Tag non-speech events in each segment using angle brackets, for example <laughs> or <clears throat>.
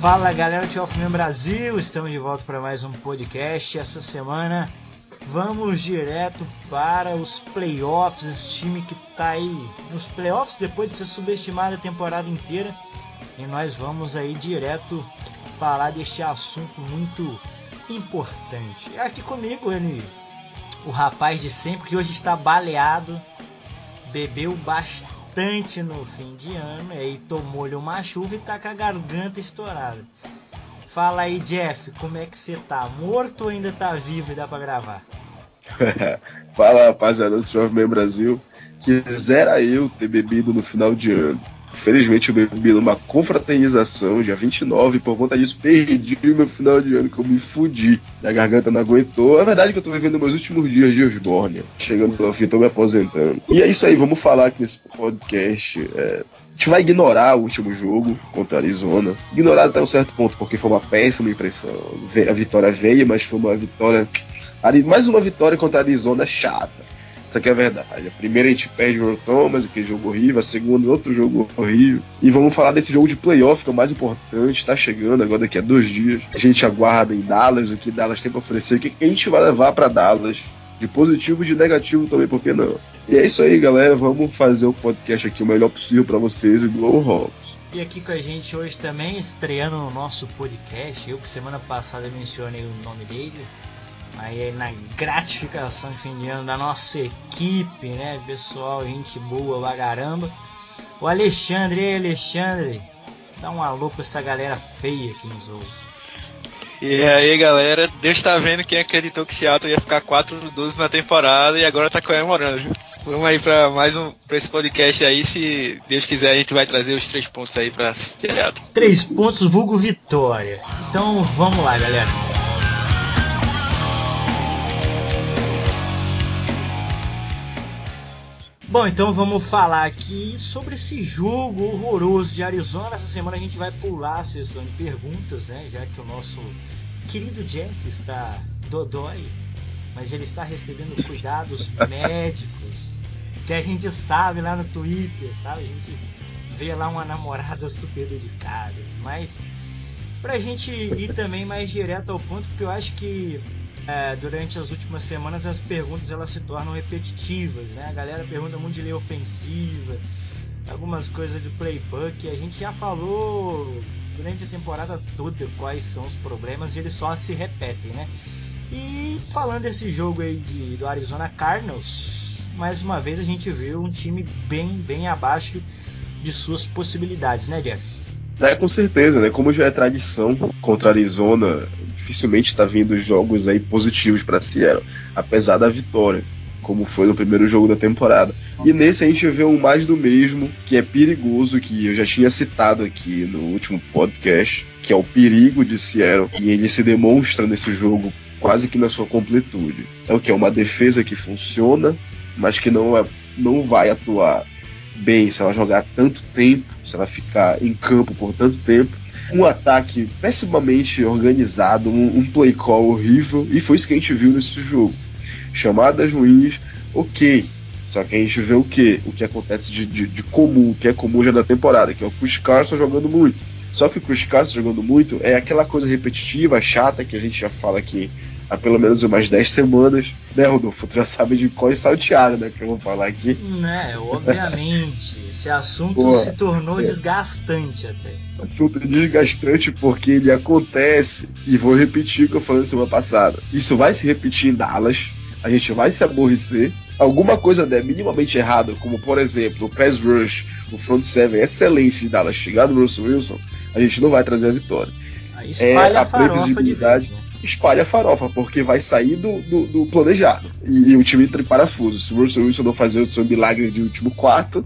Fala galera do Tioffman Brasil, estamos de volta para mais um podcast. Essa semana vamos direto para os playoffs. Esse time que está aí nos playoffs depois de ser subestimado a temporada inteira. E nós vamos aí direto falar deste assunto muito importante. É aqui comigo ele, o rapaz de sempre que hoje está baleado, bebeu bastante no fim de ano, e aí tomou-lhe uma chuva e tá com a garganta estourada. Fala aí, Jeff, como é que você tá? Morto ou ainda tá vivo e dá pra gravar? <laughs> Fala rapaziada do Jovem Brasil, quisera eu ter bebido no final de ano. Infelizmente eu bebi numa confraternização dia 29 por conta disso perdi meu final de ano que eu me fudi. Minha garganta não aguentou. É verdade que eu tô vivendo meus últimos dias de Osborne. Chegando no fim, tô me aposentando. E é isso aí, vamos falar aqui nesse podcast. É, a gente vai ignorar o último jogo contra a Arizona. Ignorar até um certo ponto, porque foi uma péssima impressão. A vitória veio, mas foi uma vitória. Mais uma vitória contra a Arizona chata. Isso aqui é verdade. A primeira a gente perde o Thomas, aquele jogo horrível. A segunda, outro jogo horrível. E vamos falar desse jogo de playoff, que é o mais importante. Tá chegando agora daqui a dois dias. A gente aguarda em Dallas o que Dallas tem pra oferecer. O que a gente vai levar para Dallas. De positivo e de negativo também, por que não? E é isso aí, galera. Vamos fazer o podcast aqui o melhor possível para vocês e Go Hawks. E aqui com a gente hoje também, estreando no nosso podcast. Eu que semana passada mencionei o nome dele aí na gratificação de fim de ano da nossa equipe, né, pessoal, gente boa pra caramba. O Alexandre, ei Alexandre, dá um alô pra essa galera feia que nos ouve. E aí galera, Deus tá vendo quem acreditou que Seattle ia ficar 4-12 na temporada e agora tá comemorando. Vamos aí pra mais um pra esse podcast aí, se Deus quiser a gente vai trazer os três pontos aí pra Seattle. Três pontos vulgo vitória. Então vamos lá galera. Bom, então vamos falar aqui sobre esse jogo horroroso de Arizona. Essa semana a gente vai pular a sessão de perguntas, né? Já que o nosso querido Jeff está dodói, mas ele está recebendo cuidados <laughs> médicos, que a gente sabe lá no Twitter, sabe? A gente vê lá uma namorada super dedicada. Mas pra gente ir também mais direto ao ponto, porque eu acho que é, durante as últimas semanas as perguntas elas se tornam repetitivas, né? A galera pergunta muito de lei ofensiva, algumas coisas de playbook. A gente já falou durante a temporada toda quais são os problemas e eles só se repetem, né? E falando desse jogo aí de, do Arizona Cardinals, mais uma vez a gente viu um time bem, bem abaixo de suas possibilidades, né, Jeff? É, com certeza, né? Como já é tradição contra Arizona, dificilmente está vindo jogos aí positivos para Seattle, apesar da vitória, como foi no primeiro jogo da temporada. E nesse a gente vê um mais do mesmo, que é perigoso, que eu já tinha citado aqui no último podcast, que é o perigo de Seattle, e ele se demonstra nesse jogo quase que na sua completude. É o que é uma defesa que funciona, mas que não, é, não vai atuar bem se ela jogar tanto tempo, se ela ficar em campo por tanto tempo. Um ataque pessimamente organizado, um, um play call horrível, e foi isso que a gente viu nesse jogo. Chamadas ruins, ok. Só que a gente vê o que? O que acontece de, de, de, comum, que é comum já da temporada, que é o Chris Carson jogando muito. Só que o Chris Carson jogando muito é aquela coisa repetitiva, chata, que a gente já fala aqui há pelo menos umas 10 semanas, né, Rodolfo? Tu já sabe de qual é salteado, né, que eu vou falar aqui. Né, obviamente. <laughs> Esse assunto se tornou é. desgastante até. Assunto desgastante porque ele acontece, e vou repetir o que eu falei semana passada. Isso vai se repetir em Dallas, a gente vai se aborrecer. Alguma coisa der minimamente errada, como por exemplo o pass rush, o front seven excelente de Dallas chegar no Russell Wilson, a gente não vai trazer a vitória. Aí espalha é a, previsibilidade. De vez, né? espalha a farofa, porque vai sair do, do, do planejado. E, e, o time entra em parafuso. Se o Russell Wilson não fazer o seu milagre de último quarto,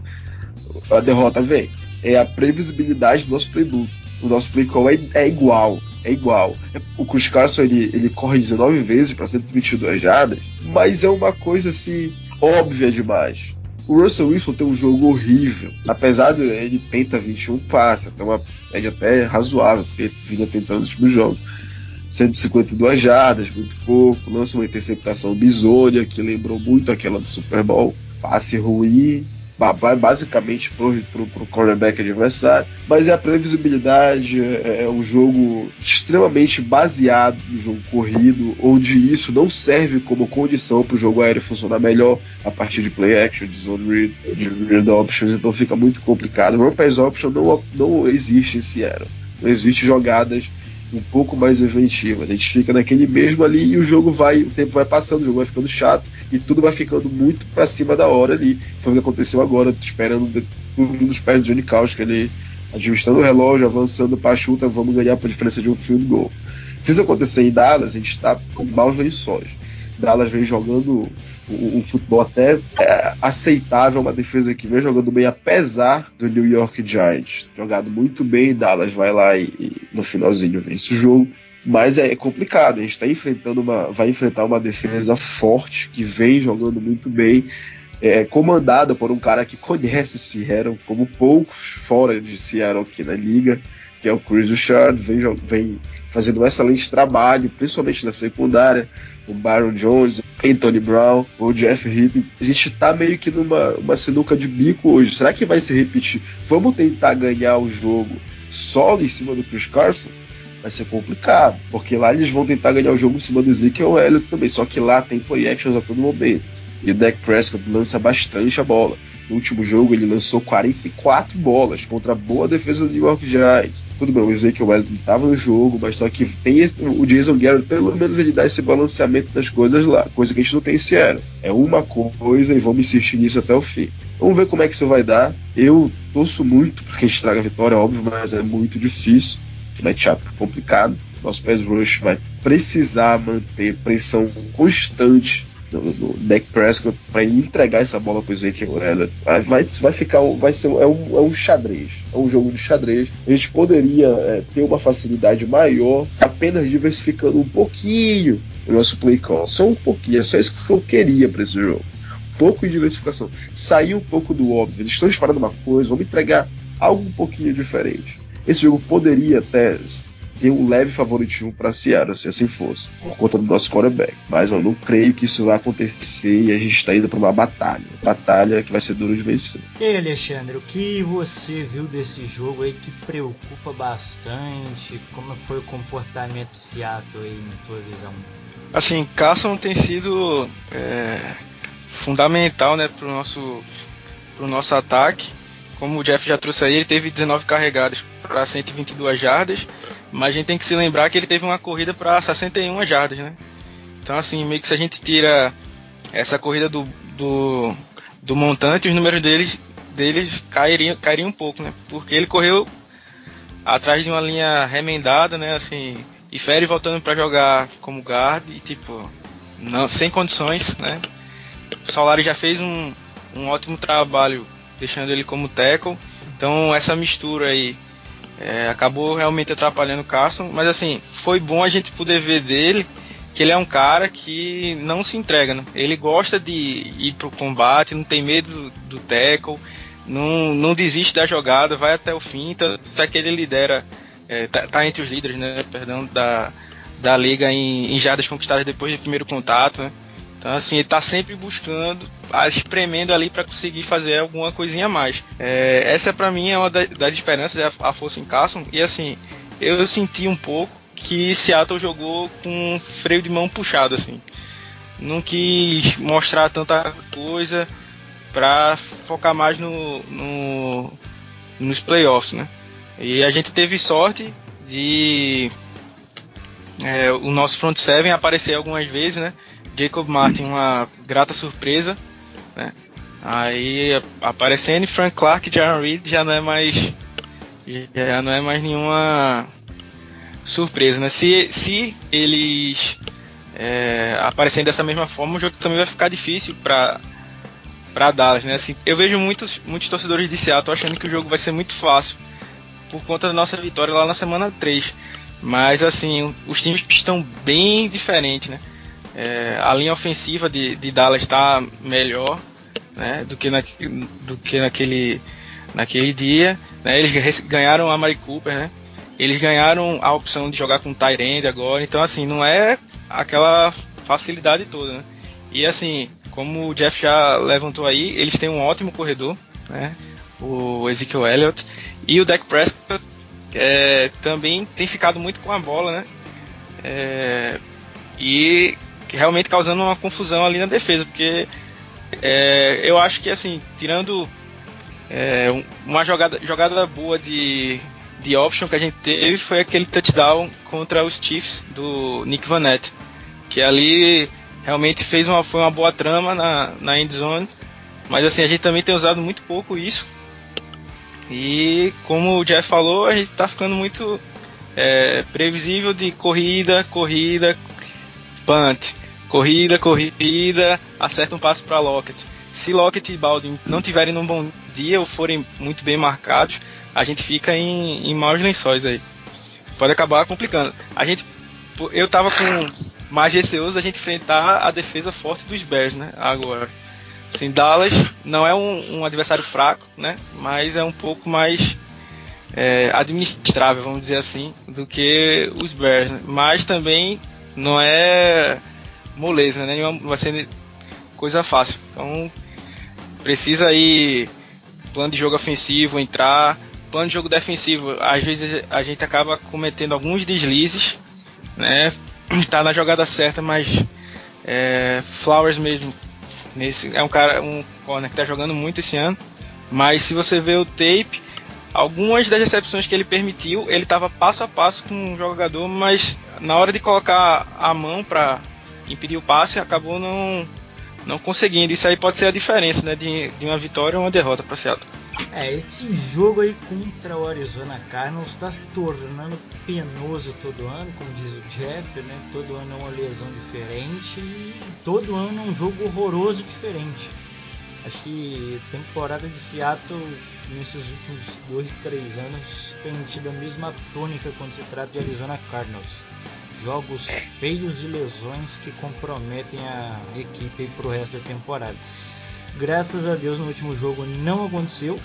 a derrota vem. É a previsibilidade do nosso playbook. O nosso play call é, é igual. É igual. O Chris Carson ele, ele corre 19 vezes para 122 jardas, mas é uma coisa assim óbvia demais. O Russell Wilson tem um jogo horrível. Apesar de ele tenta 21 passes, tem uma média até razoável, porque vinha tentando nos últimos jogos. 152 jardas, muito pouco. Lança uma interceptação bizonha, que lembrou muito aquela do Super Bowl. Passe ruim, basicamente pro, pro, pro cornerback adversário, mas é a previsibilidade, é, é um jogo extremamente baseado no jogo corrido, onde isso não serve como condição para o jogo aéreo funcionar melhor a partir de play action, de zone read, de read options, então fica muito complicado. Run pass option não, não existe em Seattle. Não existe jogadas um pouco mais inventiva. A gente fica naquele mesmo ali e o jogo vai, o tempo vai passando, o jogo vai ficando chato e tudo vai ficando muito para cima da hora ali. Foi o que aconteceu agora, esperando tudo dos pés do Johnny Caus, que ele administrando o relógio, avançando para a chuta, vamos ganhar por diferença de um field goal. Se isso acontecer em Dallas, a gente está com maus lençóis. Dallas vem jogando um, um futebol até é, aceitável, uma defesa que vem jogando bem apesar do New York Giants. Jogado muito bem, Dallas vai lá e, e no finalzinho vence o jogo. Mas é complicado, a gente está enfrentando uma. vai enfrentar uma defesa forte, que vem jogando muito bem, é, comandada por um cara que conhece Seattle, como poucos fora de Seattle aqui na liga, que é o Chris Richard, vem, vem fazendo um excelente trabalho, principalmente na secundária, o Byron Jones, Anthony Brown, o Jeff Heath. A gente tá meio que numa uma sinuca de bico hoje. Será que vai se repetir? Vamos tentar ganhar o jogo solo em cima do Chris Carson? Vai ser complicado, porque lá eles vão tentar ganhar o jogo em cima do Ezekiel Elliott também, só que lá tem play actions a todo momento. E o Dak Prescott lança bastante a bola. No último jogo ele lançou 44 bolas contra a boa defesa do New York Giants. Tudo bem, o Ezekiel Elliott estava no jogo, mas só que tem esse, o Jason Garrett, pelo menos ele dá esse balanceamento das coisas lá, coisa que a gente não tem esse. É uma coisa e vamos insistir nisso até o fim. Vamos ver como é que isso vai dar. Eu torço muito para que a gente traga a vitória, óbvio, mas é muito difícil. Matchup complicado. Nosso pass rush vai precisar manter pressão constante do, Dak Prescott para entregar essa bola pro Ezekiel Elliott. Vai, vai ficar, vai ser é um, é um xadrez, é um jogo de xadrez. A gente poderia é, ter uma facilidade maior apenas diversificando um pouquinho o nosso play call, só um pouquinho. É só isso que eu queria para esse jogo. Um pouco de diversificação, sair um pouco do óbvio. Eles estão esperando uma coisa, vamos entregar algo um pouquinho diferente. Esse jogo poderia até ter um leve favoritismo para Seattle, se assim fosse, por conta do nosso quarterback. Mas eu não creio que isso vai acontecer e a gente está indo para uma batalha. Batalha que vai ser duro de vencer. E aí, Alexandre, o que você viu desse jogo aí que preocupa bastante? Como foi o comportamento de Seattle aí, na tua visão? Assim, Carson tem sido é, fundamental né, para o nosso, pro nosso ataque. Como o Jeff já trouxe aí, ele teve 19 carregadas para 122 jardas mas a gente tem que se lembrar que ele teve uma corrida para 61 jardas, né? Então, assim, meio que se a gente tira essa corrida do, do, do montante, os números deles, deles cairiam, cairiam um pouco, né? Porque ele correu atrás de uma linha remendada, né? Assim, e Ferry voltando para jogar como guard e, tipo, não, sem condições, né? O Solari já fez um, um ótimo trabalho deixando ele como tackle. Então, essa mistura aí é, acabou realmente atrapalhando o Carson, mas assim, foi bom a gente poder ver dele que ele é um cara que não se entrega, né? Ele gosta de ir pro combate, não tem medo do, tackle, não, não desiste da jogada, vai até o fim, tanto é que ele lidera, é, tá, tá, entre os líderes, né? Perdão, da, da liga em, em jardas conquistadas depois do primeiro contato, né? Então, assim, ele tá sempre buscando, espremendo ali para conseguir fazer alguma coisinha a mais. É, essa, para mim, é uma das esperanças, é a, força em Carson. E, assim, eu senti um pouco que Seattle jogou com freio de mão puxado, assim. Não quis mostrar tanta coisa para focar mais no, no, nos playoffs, né? E a gente teve sorte de é, o nosso front seven aparecer algumas vezes, né? Jacob Martin, uma grata surpresa, né? Aí aparecendo Frank Clark Jaron Reed já não é mais já não é mais nenhuma surpresa, né? Se, se eles é, aparecerem dessa mesma forma, o jogo também vai ficar difícil para para Dallas, né? Assim, eu vejo muitos, muitos torcedores de Seattle achando que o jogo vai ser muito fácil por conta da nossa vitória lá na semana 3. Mas assim, os times estão bem diferentes, né? É, a linha ofensiva de, de Dallas está melhor né, do, que na, do que naquele, naquele dia. Né? Eles ganharam a Mari Cooper, né? Eles ganharam a opção de jogar com Tyrande agora. Então, assim, não é aquela facilidade toda, né? E assim, como o Jeff já levantou aí, eles têm um ótimo corredor, né? O Ezekiel Elliott. E o Dak Prescott é, também tem ficado muito com a bola, né? É, e realmente causando uma confusão ali na defesa, porque é, eu acho que assim, tirando é, uma jogada, jogada boa de, de option que a gente teve foi aquele touchdown contra os Chiefs do Nick Vanette, que ali realmente fez uma, foi uma boa trama na, na end zone, mas assim, a gente também tem usado muito pouco isso. E como o Jeff falou, a gente está ficando muito é, previsível de corrida, corrida, punt, corrida, corrida, acerta um passo para Lockett. Se Lockett e Baldwin não tiverem num bom dia ou forem muito bem marcados, a gente fica em, em maus lençóis aí. Pode acabar complicando. A gente, eu tava com mais receoso da gente enfrentar a defesa forte dos Bears, né? Agora, assim, Dallas não é um, um adversário fraco, né? Mas é um pouco mais é, administrável, vamos dizer assim, do que os Bears. Né? Mas também não é moleza, né? Não vai ser coisa fácil. Então precisa aí plano de jogo ofensivo entrar, plano de jogo defensivo. Às vezes a gente acaba cometendo alguns deslizes, né? <clears throat> Tá na jogada certa, mas é, Flowers mesmo nesse é um cara um corner que tá jogando muito esse ano. Mas se você vê o tape, algumas das recepções que ele permitiu, ele estava passo a passo com o jogador, mas na hora de colocar a mão para impedir o passe, acabou não, não conseguindo. Isso aí pode ser a diferença né, de, de uma vitória ou uma derrota para Seattle. É, esse jogo aí contra o Arizona Cardinals está se tornando penoso todo ano, como diz o Jeff, né? Todo ano é uma lesão diferente e todo ano é um jogo horroroso diferente. Acho que a temporada de Seattle nesses últimos dois, três anos tem tido a mesma tônica quando se trata de Arizona Cardinals. Jogos feios e lesões que comprometem a equipe para o resto da temporada. Graças a Deus no último jogo não aconteceu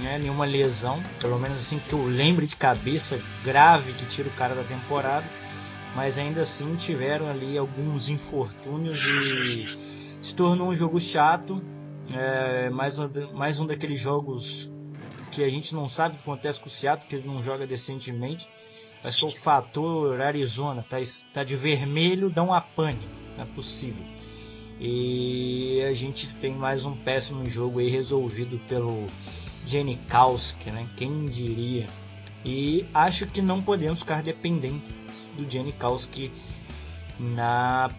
né, nenhuma lesão, pelo menos assim que eu lembre de cabeça grave que tira o cara da temporada, mas ainda assim tiveram ali alguns infortúnios e se tornou um jogo chato, é, mais, um, mais um daqueles jogos que a gente não sabe o que acontece com o Seattle, que ele não joga decentemente. Acho que o fator Arizona tá, tá de vermelho, dá uma pane. Não é possível. E a gente tem mais um péssimo jogo aí resolvido pelo Janikowski, né? Quem diria? E acho que não podemos ficar dependentes do Janikowski na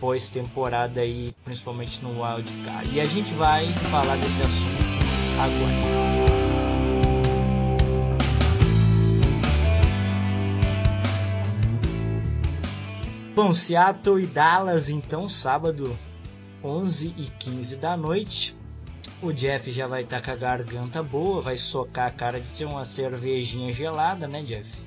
pós-temporada aí, principalmente no Wildcard. E a gente vai falar desse assunto agora. Bom, Seattle e Dallas, então, sábado, 11 e 15 da noite. O Jeff já vai estar tá com a garganta boa, vai socar a cara de ser uma cervejinha gelada, né, Jeff?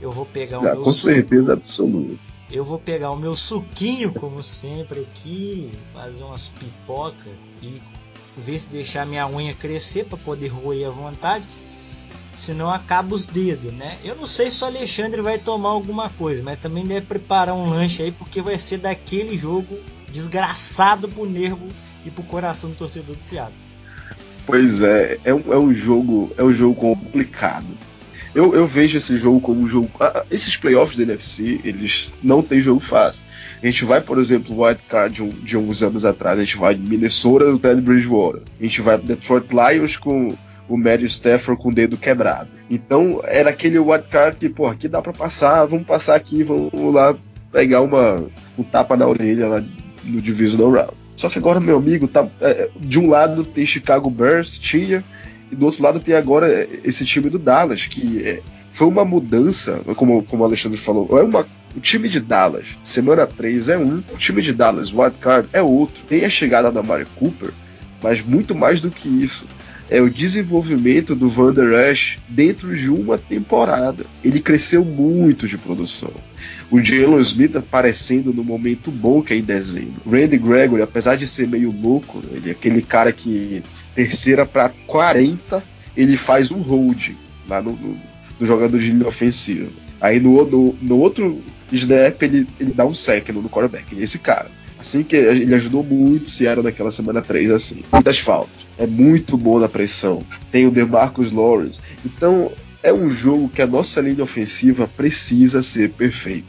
Eu vou pegar o já, meu Com certeza absoluta. Eu vou pegar o meu suquinho, como sempre, aqui, fazer umas pipoca e ver se deixar minha unha crescer para poder roer à vontade senão acaba os dedos, né? Eu não sei se o Alexandre vai tomar alguma coisa, mas também deve preparar um lanche aí, porque vai ser daquele jogo desgraçado pro nervo e pro coração do torcedor de Seattle. Pois é, é um, é um jogo é um jogo complicado. Eu, eu vejo esse jogo como um jogo. Ah, esses playoffs da NFC, eles não tem jogo fácil. A gente vai, por exemplo, o White Card de, um, de uns anos atrás, a gente vai de Minnesota do Ted Bridgewater. A gente vai pro Detroit Lions com o Matthew Stafford com o dedo quebrado. Então era aquele wildcard que, pô, aqui dá para passar, vamos passar aqui, vamos lá pegar uma, um tapa na orelha lá no Divisional Round. Só que agora, meu amigo, tá, é, de um lado tem Chicago Bears, tinha, e do outro lado tem agora esse time do Dallas, que é, foi uma mudança, como, como o Alexandre falou, é uma, o time de Dallas, semana 3 é um, o time de Dallas, wildcard, é outro. Tem a chegada da Mari Cooper, Mas muito mais do que isso, é o desenvolvimento do Van Der Esch dentro de uma temporada. Ele cresceu muito de produção. O Jalen Smith aparecendo no momento bom que é em dezembro. Randy Gregory, apesar de ser meio louco, ele é aquele cara que terceira para 40, ele faz um hold lá no, no, no jogador de linha ofensiva. Aí no, no, no outro snap ele, ele dá um sec no, no quarterback. Esse cara. Assim que ele ajudou muito o Seattle naquela semana 3, assim. Muitas faltas. É muito bom na pressão. Tem o DeMarcus Lawrence. Então, é um jogo que a nossa linha ofensiva precisa ser perfeita.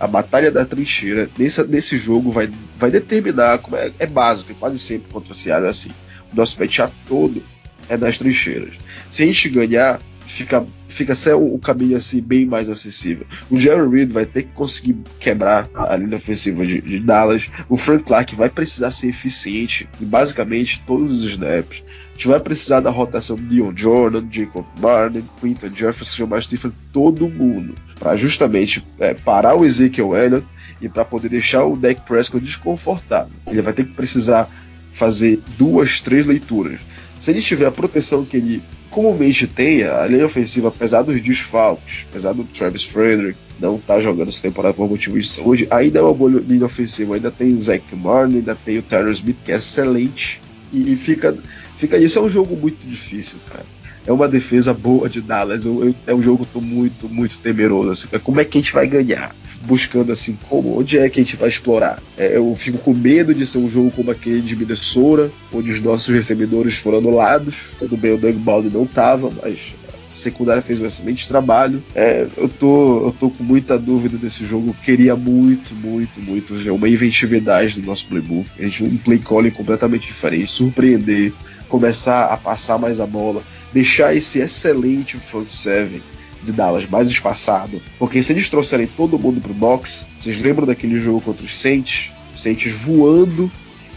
A batalha da trincheira nesse, nesse jogo vai, vai determinar, como é, é básico, quase sempre contra o Seattle é assim. Nosso matchup todo é nas trincheiras. Se a gente ganhar, fica, fica até o caminho assim bem mais acessível. O Jerry Reed vai ter que conseguir quebrar a linha ofensiva de, de Dallas. O Frank Clark vai precisar ser eficiente em basicamente todos os snaps. A gente vai precisar da rotação de Dion Jordan, Jacob Martin, Quinton Jefferson, mais Stephen, todo mundo, para justamente é, parar o Ezekiel Elliott e para poder deixar o Dak Prescott desconfortável. Ele vai ter que precisar fazer duas, três leituras. Se ele tiver a proteção que ele comumente tem, a linha ofensiva, apesar dos desfalques, apesar do Travis Frederick não estar tá jogando essa temporada por motivos de saúde, ainda é uma boa linha ofensiva. Ainda tem Zach Martin, ainda tem o Tyler Smith, que é excelente. E fica, fica. Isso é um jogo muito difícil, cara é uma defesa boa de Dallas. Eu, eu, é um jogo que eu tô muito, muito temeroso. Assim, como é que a gente vai ganhar? Buscando assim, como, onde é que a gente vai explorar? É, eu fico com medo de ser um jogo como aquele de Minnesota, onde os nossos recebedores foram anulados. Tudo bem, o Doug Baldwin não tava, mas secundária fez um excelente trabalho. É, eu, tô, eu tô com muita dúvida desse jogo. queria muito, muito, muito ver uma inventividade do nosso playbook. A gente um play calling completamente diferente, surpreender, começar a passar mais a bola deixar esse excelente front seven de Dallas mais espaçado, porque se eles trouxerem todo mundo pro box, vocês lembram daquele jogo contra os Saints? Os Saints voando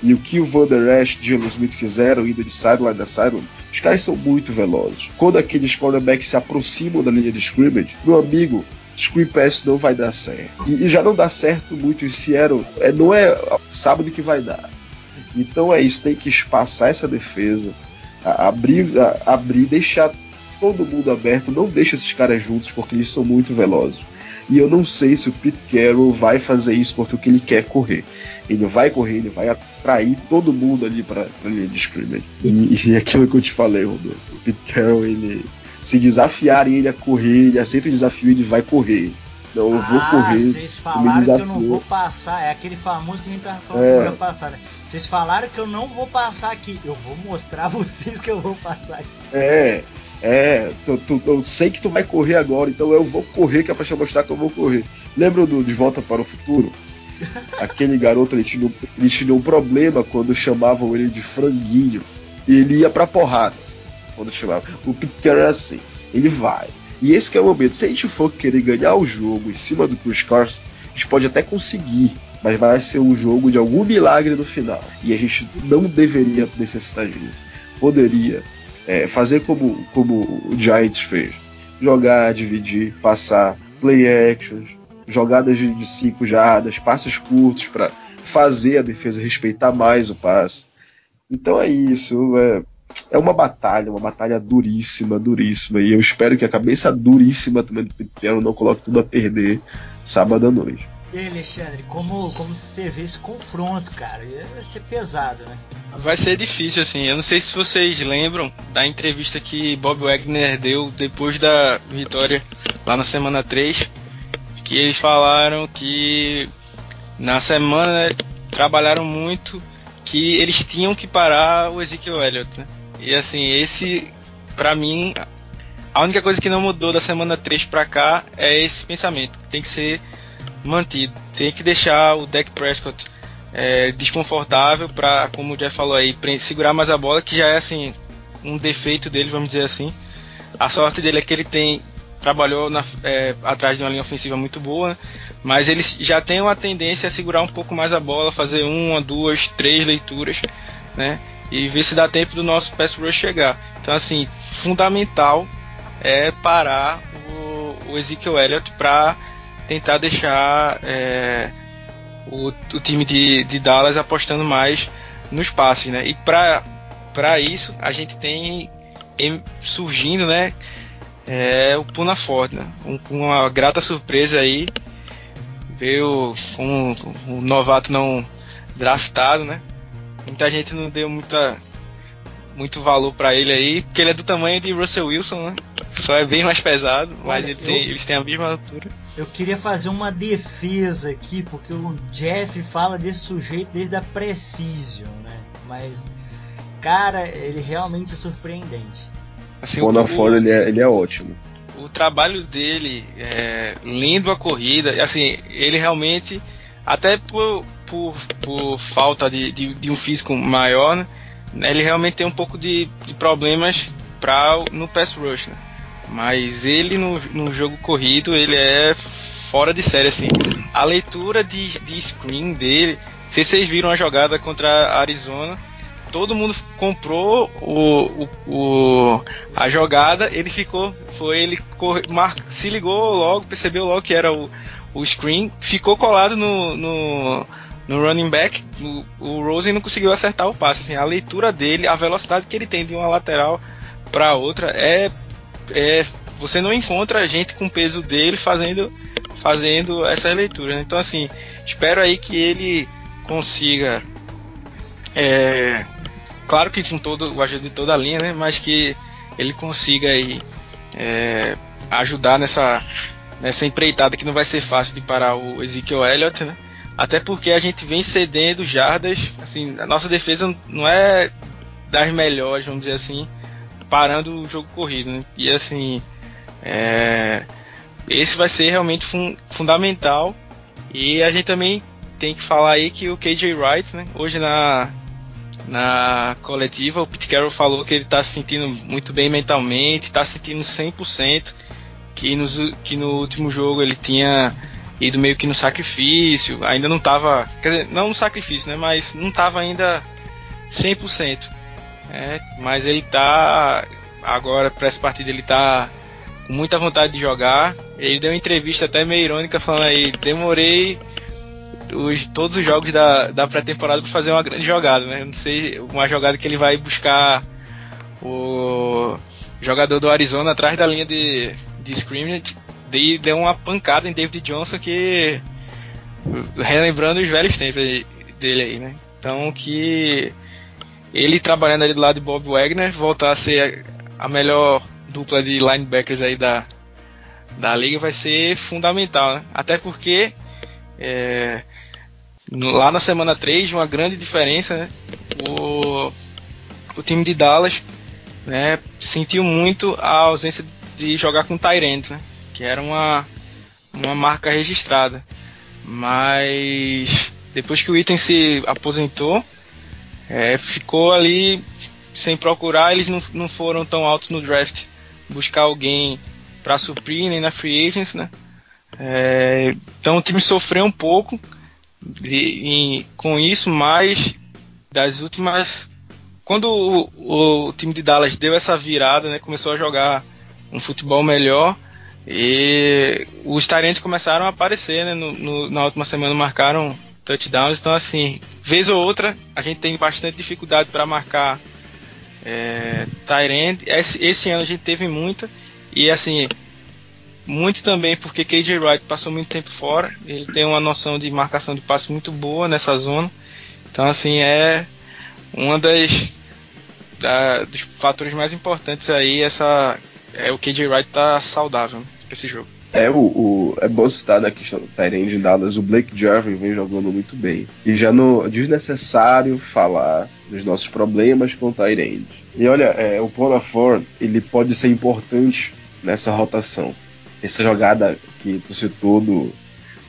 e o que o Van Der Esch e Jalen Smith fizeram indo de sideline a sideline, os caras são muito velozes. Quando aqueles cornerbacks se aproximam da linha de scrimmage, meu amigo, screen pass não vai dar certo. E, e já não dá certo muito em Seattle, é, não é sábado que vai dar. Então é isso, tem que espaçar essa defesa, abrir, abrir, deixar todo mundo aberto, não deixa esses caras juntos porque eles são muito velozes. E eu não sei se o Pete Carroll vai fazer isso porque o que ele quer é correr. Ele vai correr, ele vai atrair todo mundo ali para a linha de scrimmage. E, e aquilo que eu te falei, Rodolfo. O Pete Carroll, ele, se desafiarem ele a correr, ele aceita o desafio, ele vai correr. Não, eu vou ah, correr. Vocês falaram que eu não vou passar. É aquele famoso que a gente tava falando é. semana passada. Vocês falaram que eu não vou passar aqui. Eu vou mostrar a <laughs> vocês que eu vou passar aqui. É, é. Tu, tu, eu sei que tu vai correr agora, então eu vou correr que é pra te mostrar que eu vou correr. Lembra do De Volta para o Futuro? <laughs> Aquele garoto ele tinha, ele tinha um problema quando chamavam ele de franguinho. E ele ia pra porrada quando chamava. O Peter era assim. Ele vai, e esse é o momento. Se a gente for querer ganhar o jogo em cima do Chris Carson, a gente pode até conseguir, mas vai ser um jogo de algum milagre no final. E a gente não deveria necessitar disso. Poderia é, fazer como, como o Giants fez: jogar, dividir, passar, play actions, jogadas de 5 jardas, passes curtos para fazer a defesa respeitar mais o passe. Então é isso. É, é uma batalha, uma batalha duríssima, duríssima. E eu espero que a cabeça duríssima também do Petreno não coloque tudo a perder sábado à noite. E aí, Alexandre, como, como você vê esse confronto, cara? Vai ser pesado, né? Vai ser difícil, assim. Eu não sei se vocês lembram da entrevista que Bob Wagner deu depois da vitória lá na semana 3, que eles falaram que na semana trabalharam muito que eles tinham que parar o Ezekiel Elliott, né? E assim, esse, para mim, a única coisa que não mudou da semana 3 para cá é esse pensamento. Tem que ser mantido. Tem que deixar o Dak Prescott é, desconfortável para, como o Jeff falou aí, segurar mais a bola, que já é assim um defeito dele, vamos dizer assim. A sorte dele é que ele tem trabalhou na, é, atrás de uma linha ofensiva muito boa, mas ele já tem uma tendência a segurar um pouco mais a bola, fazer uma, duas, três leituras, né? e ver se dá tempo do nosso pass rush chegar. Então, assim, fundamental é parar o, o Ezekiel Elliott para tentar deixar é, o, o, time de, de, Dallas apostando mais nos passes, né? E para isso a gente tem surgindo, né? É o Puna Ford, né? Um, uma grata surpresa aí. Veio um, um novato não draftado, né? Muita gente não deu muita, muito valor para ele aí, porque ele é do tamanho de Russell Wilson, né? Só é bem mais pesado, mas Olha, ele tem, eu- eles têm a mesma altura. Eu queria fazer uma defesa aqui, porque o Jeff fala desse sujeito desde a Precision, né? Mas, cara, ele realmente é surpreendente. Assim, O o, Bonafone, ele é, ele é ótimo. o trabalho dele, é, lendo a corrida, assim, ele realmente, até por, por, por falta de, de, de um físico maior, né, ele realmente tem um pouco de, de problemas pra, no pass rush, né? Mas ele no, no jogo corrido, ele é fora de série, assim. A leitura de, de screen dele, se vocês viram a jogada contra a Arizona, todo mundo comprou o, o, o- a jogada, ele ficou, foi ele corre, mar, se ligou logo, percebeu logo que era o, o screen, ficou colado no, no, no running back, o, o Rosen não conseguiu acertar o passe, assim, a leitura dele, a velocidade que ele tem de uma lateral para outra é, é você não encontra gente com peso dele fazendo fazendo essa leitura, né? então assim, espero aí que ele consiga é, claro que com todo o ajuda de toda a linha, né? Mas que ele consiga aí é, ajudar nessa nessa empreitada que não vai ser fácil de parar o Ezekiel Elliott, né? Até porque a gente vem cedendo jardas, assim, a nossa defesa não é das melhores, vamos dizer assim, parando o jogo corrido, né? E assim, é, esse vai ser realmente fun- fundamental. E a gente também tem que falar aí que o KJ Wright, né? Hoje na na coletiva, o Pete Carroll falou que ele está se sentindo muito bem mentalmente, está se sentindo 100%, que, nos, que no último jogo ele tinha ido meio que no sacrifício, ainda não estava, quer dizer, não no sacrifício, né, mas não estava ainda 100%. É, mas ele tá agora para essa partida ele tá com muita vontade de jogar. Ele deu uma entrevista até meio irônica falando aí, demorei os, todos os jogos da, da pré-temporada para fazer uma grande jogada, né? Não sei, uma jogada que ele vai buscar o jogador do Arizona atrás da linha de, de scrimmage e deu uma pancada em David Johnson que relembrando os velhos tempos dele aí, né? Então que ele trabalhando ali do lado de Bob Wagner voltar a ser a, melhor dupla de linebackers aí da, da liga vai ser fundamental, né? Até porque é, lá na semana 3, uma grande diferença, né? O, o time de Dallas né, sentiu muito a ausência de jogar com Tyrants, né? Que era uma, uma marca registrada. Mas depois que o item se aposentou, é, ficou ali sem procurar, eles não, não foram tão altos no draft buscar alguém para suprir, nem na free agents, né? É, então o time sofreu um pouco de- em- com isso, mas das últimas. Quando o, o time de Dallas deu essa virada, né, começou a jogar um futebol melhor e os tarentes começaram a aparecer, né, no- no- na última semana marcaram touchdowns, então assim, vez ou outra a gente tem bastante dificuldade para marcar é, Tyrant. Esse, esse ano a gente teve muita e assim muito também porque KJ Wright passou muito tempo fora. Ele tem uma noção de marcação de passe muito boa nessa zona. Então, assim, é uma das da- dos fatores mais importantes aí. Essa é o KJ Wright tá saudável né, esse jogo. É, o, o- é bom citar da questão do Tyrande em Dallas, o Blake Jarvin vem jogando muito bem. E já não é desnecessário falar dos nossos problemas com o Tyrande. E olha, é, o Ponafor, ele pode ser importante nessa rotação. Essa jogada que tu citou do,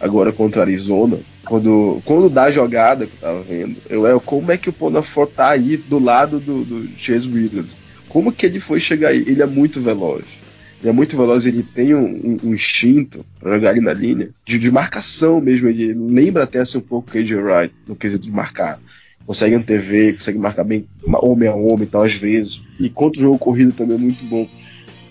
agora contra a Arizona, quando, quando dá a jogada que eu tava vendo, eu, é, como é que o Ponafor tá aí do lado do, do Chase Williams? Como que ele foi chegar aí? Ele é muito veloz. Ele é muito veloz, ele tem um, um- um instinto pra jogar ali na linha, de, de marcação mesmo. Ele lembra até assim, um pouco o KJ Wright no quesito de marcar. Consegue antever, consegue marcar bem homem a homem, então às vezes. E contra o jogo corrido também é muito bom.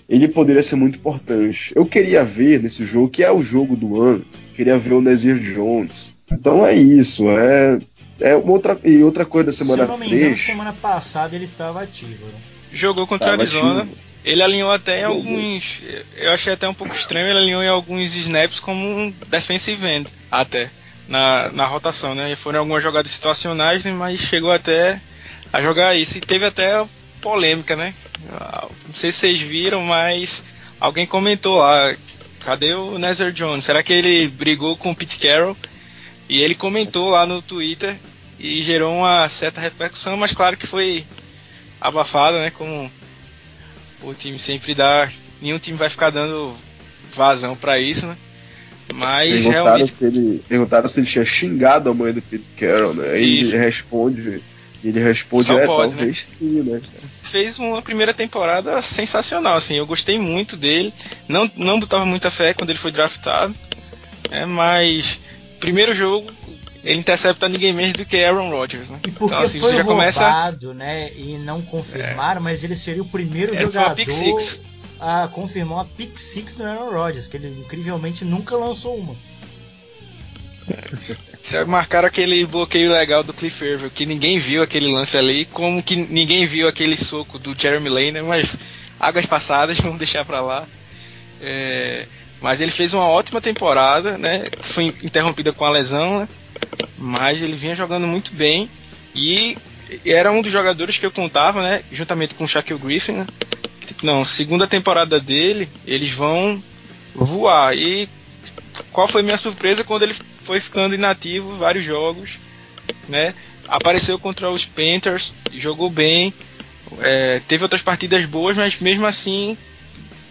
Ele poderia ser muito importante. Eu queria ver nesse jogo, que é o jogo do ano, queria ver o Nazir Jones. Então é isso, é É uma outra, e outra coisa da semana Se eu não me engano, 3. semana passada ele estava ativo. Né? Jogou contra o Tava Arizona. ativo. Ele alinhou até em alguns. Eu achei até um pouco estranho, ele alinhou em alguns snaps como um defensive end, até. Na, na rotação, né? E foram algumas jogadas situacionais, né, mas chegou até a jogar isso. E teve até polêmica, né? Ah, Não sei se vocês viram, mas alguém comentou lá. Cadê o Nether Jones? Será que ele brigou com o Pete Carroll? E ele comentou lá no Twitter e gerou uma certa repercussão, mas claro que foi abafado, né? Como o time sempre dá. Nenhum time vai ficar dando vazão pra isso, né? Mas Perguntaram realmente se, ele, perguntaram se ele tinha xingado a mãe do Pete Carroll, né? Aí ele responde. Ele responde, Só é, pode, talvez sim, né? fez uma primeira temporada sensacional, assim, eu gostei muito dele. Não, não botava muita fé quando ele foi draftado, né? Mas primeiro jogo ele intercepta ninguém menos do que Aaron Rodgers, né? E porque Então, assim, foi você já começa. roubado, né? E não confirmaram, mas ele seria o primeiro É, uma jogador a confirmar uma pick six no Aaron Rodgers, que ele incrivelmente nunca lançou uma. Você marcaram aquele bloqueio legal do Cliff Irving, que ninguém viu aquele lance ali, como que ninguém viu aquele soco do Jeremy Lane, mas águas passadas, <laughs> vamos deixar pra lá. É, mas ele fez uma ótima temporada, né? Foi interrompida com a lesão, né? Mas ele vinha jogando muito bem e era um dos jogadores que eu contava, né? Juntamente com o Shaquille Griffin, né? Não, segunda temporada dele, eles vão voar. E qual foi minha surpresa quando ele foi ficando inativo vários jogos, né? Apareceu contra os Panthers, jogou bem, é, teve outras partidas boas, mas mesmo assim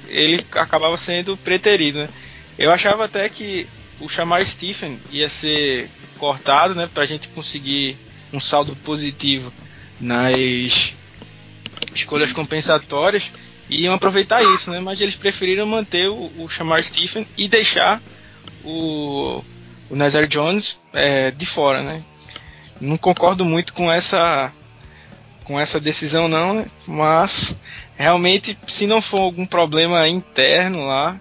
ele acabava sendo preterido, né? Eu achava até que o chamar Stephen ia ser cortado, né? Pra gente conseguir um saldo positivo nas escolhas compensatórias e iam aproveitar isso, né? Mas eles preferiram manter o, o chamar Stephen e deixar o, o Nazar Jones é, de fora, né? Não concordo muito com essa com essa decisão não, né? mas realmente se não for algum problema interno lá,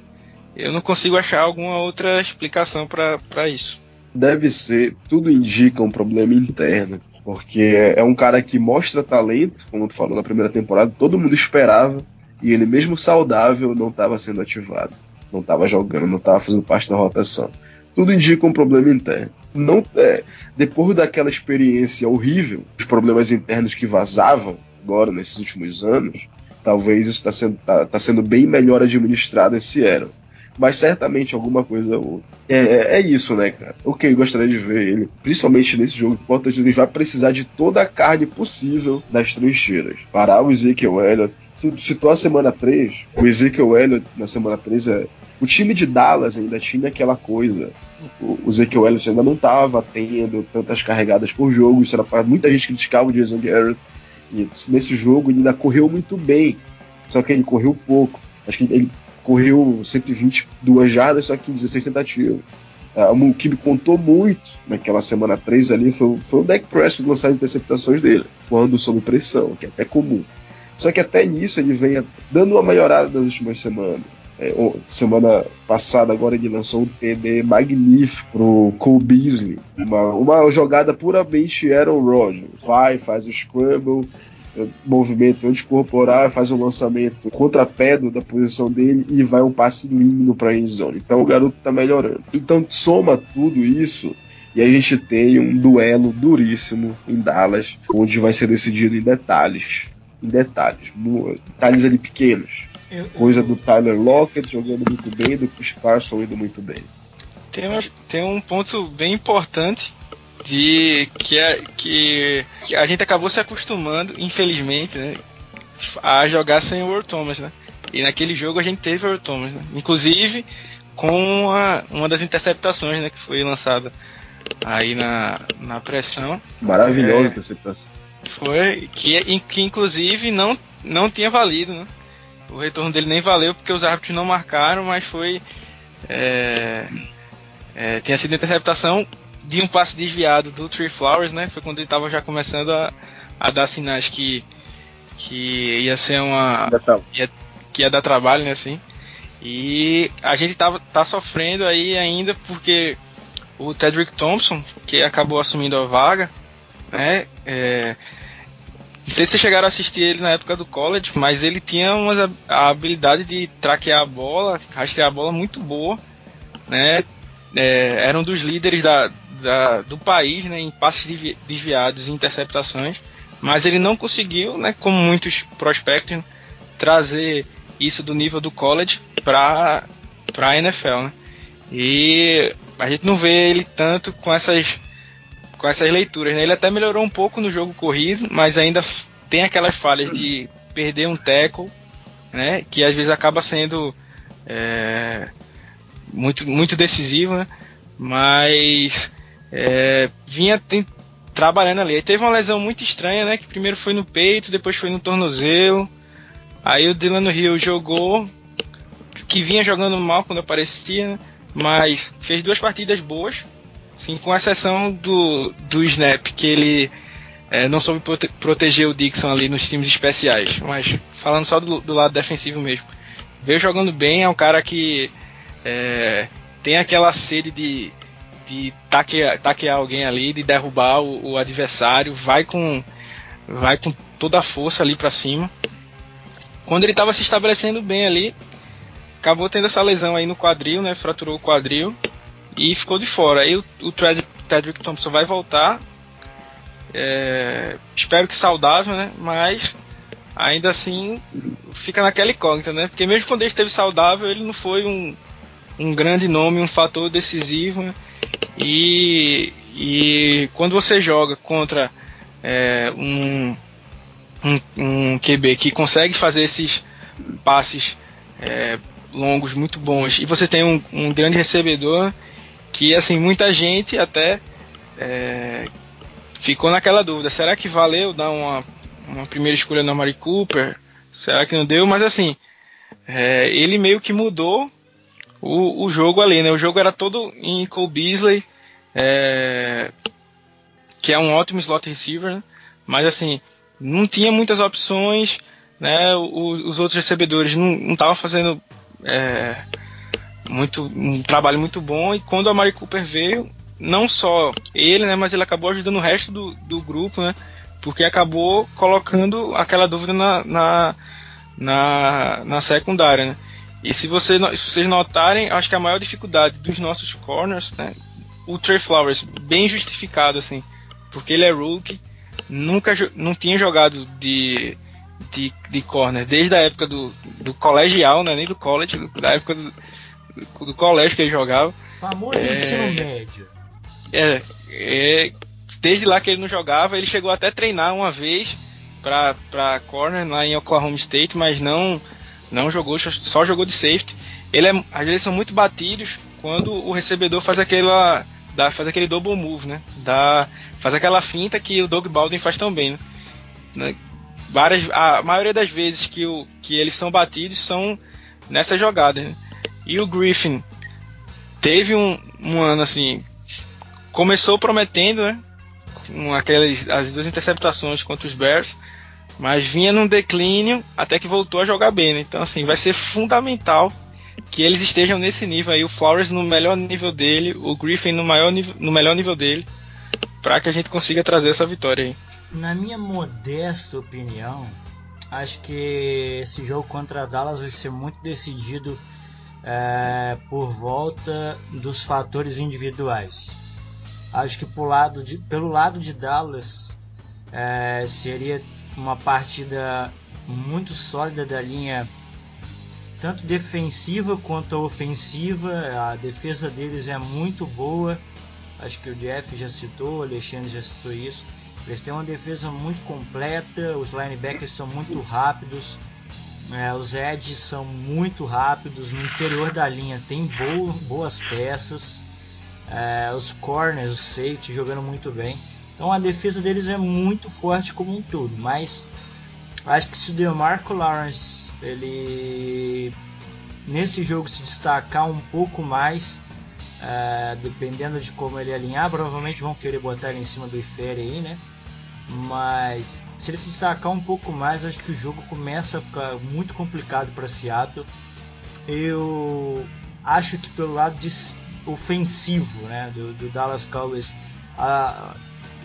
eu não consigo achar alguma outra explicação para isso. Deve ser, tudo indica um problema interno. Porque é um cara que mostra talento, como tu falou na primeira temporada, todo mundo esperava, e ele mesmo saudável não estava sendo ativado. Não estava jogando, não estava fazendo parte da rotação. Tudo indica um problema interno. Não, é, depois daquela experiência horrível, os problemas internos que vazavam agora nesses últimos anos, talvez isso está sendo, tá, tá sendo bem melhor administrado esse ano. Mas certamente alguma coisa é, é, é isso, né, cara? Ok, eu gostaria de ver ele, principalmente nesse jogo importante, ele vai precisar de toda a carne possível das trincheiras. Parar o Ezekiel Elliott. Se citou a semana 3, o Ezekiel Elliott na semana 3 é. O time de Dallas ainda tinha aquela coisa. O, o Ezekiel Elliott ainda não estava tendo tantas carregadas por jogo. Isso era para muita gente criticar o Jason Garrett. E nesse jogo ele ainda correu muito bem. Só que ele correu pouco. Acho que ele correu 122 jardas, só que em 16 tentativas. Uh, o que me contou muito naquela semana 3 ali foi, foi o Dak Prescott lançar as interceptações dele, quando sob pressão, que é até comum. Só que até nisso ele vem dando uma melhorada nas últimas semanas. É, semana passada agora ele lançou um TD magnífico pro Cole Beasley, uma, uma jogada puramente Aaron Rodgers. Vai, faz o scramble, movimento anticorporal, faz um lançamento contrapé da posição dele e vai um passe lindo para a endzone. Então o garoto está melhorando. Então soma tudo isso e a gente tem um duelo duríssimo em Dallas, onde vai ser decidido em detalhes, em detalhes, detalhes ali pequenos. Coisa do Tyler Lockett jogando muito bem, do Chris Carson indo muito bem. Tem, uma, tem um ponto bem importante de que a, que, que a gente acabou se acostumando, infelizmente, né, a jogar sem o Earl Thomas, né? E naquele jogo a gente teve o Earl Thomas, né? inclusive com a, uma das interceptações, né, que foi lançada aí na, na pressão. Maravilhosa é, interceptação. Foi que, que inclusive não não tinha valido, né? O retorno dele nem valeu porque os árbitros não marcaram, mas foi é, é, tinha sido interceptação de um passe desviado do Tree Flowers, né? Foi quando ele estava já começando a, a, dar sinais que, que ia ser uma. Ia, que ia dar trabalho, né? Assim. E a gente tava, tá sofrendo aí ainda porque o Tedrick Thompson, que acabou assumindo a vaga, né? É, não sei se vocês chegaram a assistir ele na época do college, mas ele tinha umas, a habilidade de traquear a bola, rastrear a bola muito boa, né? É, era um dos líderes da, da, do país né, em passes desviados e interceptações, mas ele não conseguiu, né, como muitos prospectos, trazer isso do nível do college para a NFL. Né? E a gente não vê ele tanto com essas com essas leituras. Né? Ele até melhorou um pouco no jogo corrido, mas ainda tem aquelas falhas de perder um tackle, né? que às vezes acaba sendo é, muito, muito decisivo, né? mas é, vinha tem, trabalhando ali. Aí teve uma lesão muito estranha, né? Que primeiro foi no peito, depois foi no tornozelo. Aí o Dylan Hill jogou, que vinha jogando mal quando aparecia, né? mas fez duas partidas boas, sim, com exceção do, do snap, que ele é, não soube prote proteger o Dixon ali nos times especiais. Mas falando só do, do lado defensivo mesmo. Veio jogando bem, é um cara que é, tem aquela sede de, de taquear, taquear alguém ali, de derrubar o, o, adversário, vai com, vai com toda a força ali para cima. Quando ele estava se estabelecendo bem ali, acabou tendo essa lesão aí no quadril, né? Fraturou o quadril e ficou de fora. Aí o, o Tedrick Thompson vai voltar. É, espero que saudável, né? Mas ainda assim fica naquela incógnita, né? Porque mesmo quando ele esteve saudável, ele não foi um, um grande nome, um fator decisivo. Né? E, e quando você joga contra é, um, um, um, QB que consegue fazer esses passes é, longos muito bons e você tem um, um, grande recebedor que assim muita gente até é, ficou naquela dúvida será que valeu dar uma, uma primeira escolha no Mari Cooper? Será que não deu? Mas assim é, ele meio que mudou o, o jogo ali, né? O jogo era todo em Cole Beasley, é, que é um ótimo slot receiver, né? mas assim, não tinha muitas opções, né? O, os outros recebedores não estavam fazendo é, muito, um trabalho muito bom, e quando a Mari Cooper veio, não só ele, né? Mas ele acabou ajudando o resto do, do grupo, né? Porque acabou colocando aquela dúvida na, na, na, na secundária, né? E se, você, se vocês notarem, acho que a maior dificuldade dos nossos corners, né? O Trey Flowers, bem justificado, assim. Porque ele é rookie, nunca não tinha jogado de, de, de corner desde a época do, do colegial, né? Nem do college, da época do, do colégio que ele jogava. Famoso é, ensino médio. É, é, desde lá que ele não jogava, ele chegou até a treinar uma vez para pra corner lá em Oklahoma State, mas não não jogou, só jogou de safety. Ele é, às vezes são muito batidos quando o recebedor faz aquela dá, faz aquele double move, né? Dá, faz aquela finta que o Doug Baldwin faz tão bem, né? né? Várias, a maioria das vezes que, o, que eles são batidos são nessa jogada. Né? E o Griffin teve um, um ano assim, começou prometendo, né? Com aquelas as duas interceptações contra os Bears mas vinha num declínio até que voltou a jogar bem, né? Então, assim, vai ser fundamental que eles estejam nesse nível aí, o Flowers no melhor nível dele, o Griffin no, maior no melhor nível dele, para que a gente consiga trazer essa vitória aí. Na minha modesta opinião, acho que esse jogo contra a Dallas vai ser muito decidido é, por volta dos fatores individuais. Acho que lado de, pelo lado de Dallas é, seria uma partida muito sólida da linha tanto defensiva quanto ofensiva. A defesa deles é muito boa. Acho que o Jeff já citou, o Alexandre já citou isso. Eles têm uma defesa muito completa, os linebackers são muito rápidos, é, os edges são muito rápidos. No interior da linha tem boas peças, é, os corners, os safety jogando muito bem. Então a defesa deles é muito forte como um todo, mas acho que se o DeMarco Lawrence ele nesse jogo se destacar um pouco mais, uh, dependendo de como ele alinhar, provavelmente vão querer botar ele em cima do Ifere aí, né? Mas se ele se destacar um pouco mais, acho que o jogo começa a ficar muito complicado para Seattle. Eu acho que pelo lado de ofensivo, né, do, do Dallas Cowboys, a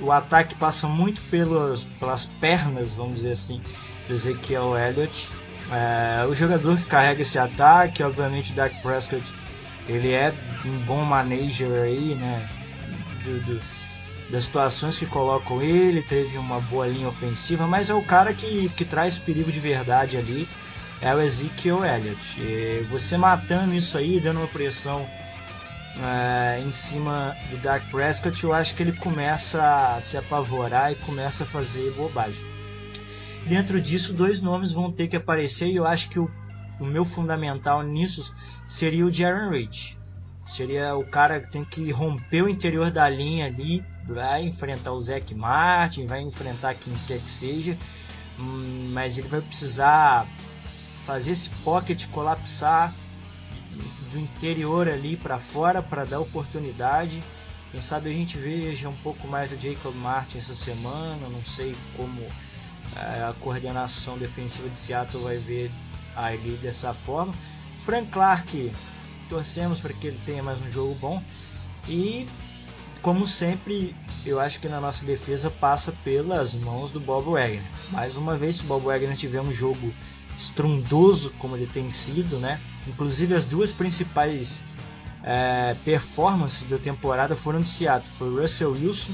o ataque passa muito pelas, pelas pernas, vamos dizer assim, do Ezekiel Elliott. É, o jogador que carrega esse ataque, obviamente o Dak Prescott, ele é um bom manager aí, né? Do, do, das situações que colocam ele, teve uma boa linha ofensiva, mas é o cara que, que traz perigo de verdade ali, é o Ezekiel Elliott. E você matando isso aí, dando uma pressão é, em cima do Dak Prescott, eu acho que ele começa a se apavorar e começa a fazer bobagem. Dentro disso, dois nomes vão ter que aparecer e eu acho que o, o meu fundamental nisso seria o Jaron Reed. Seria o cara que tem que romper o interior da linha ali, vai enfrentar o Zac Martin, vai enfrentar quem quer que seja, hum, mas ele vai precisar fazer esse pocket colapsar do interior ali para fora para dar oportunidade. Quem sabe a gente veja um pouco mais do Jacob Martin essa semana. Não sei como é, a coordenação defensiva de Seattle vai ver ali dessa forma. Frank Clark, torcemos para que ele tenha mais um jogo bom. E como sempre, eu acho que na nossa defesa passa pelas mãos do Bob Wagner. Mais uma vez, se o Bob Wagner tiver um jogo estrondoso como ele tem sido, né? Inclusive as duas principais é, performances da temporada foram de Seattle. Foi Russell Wilson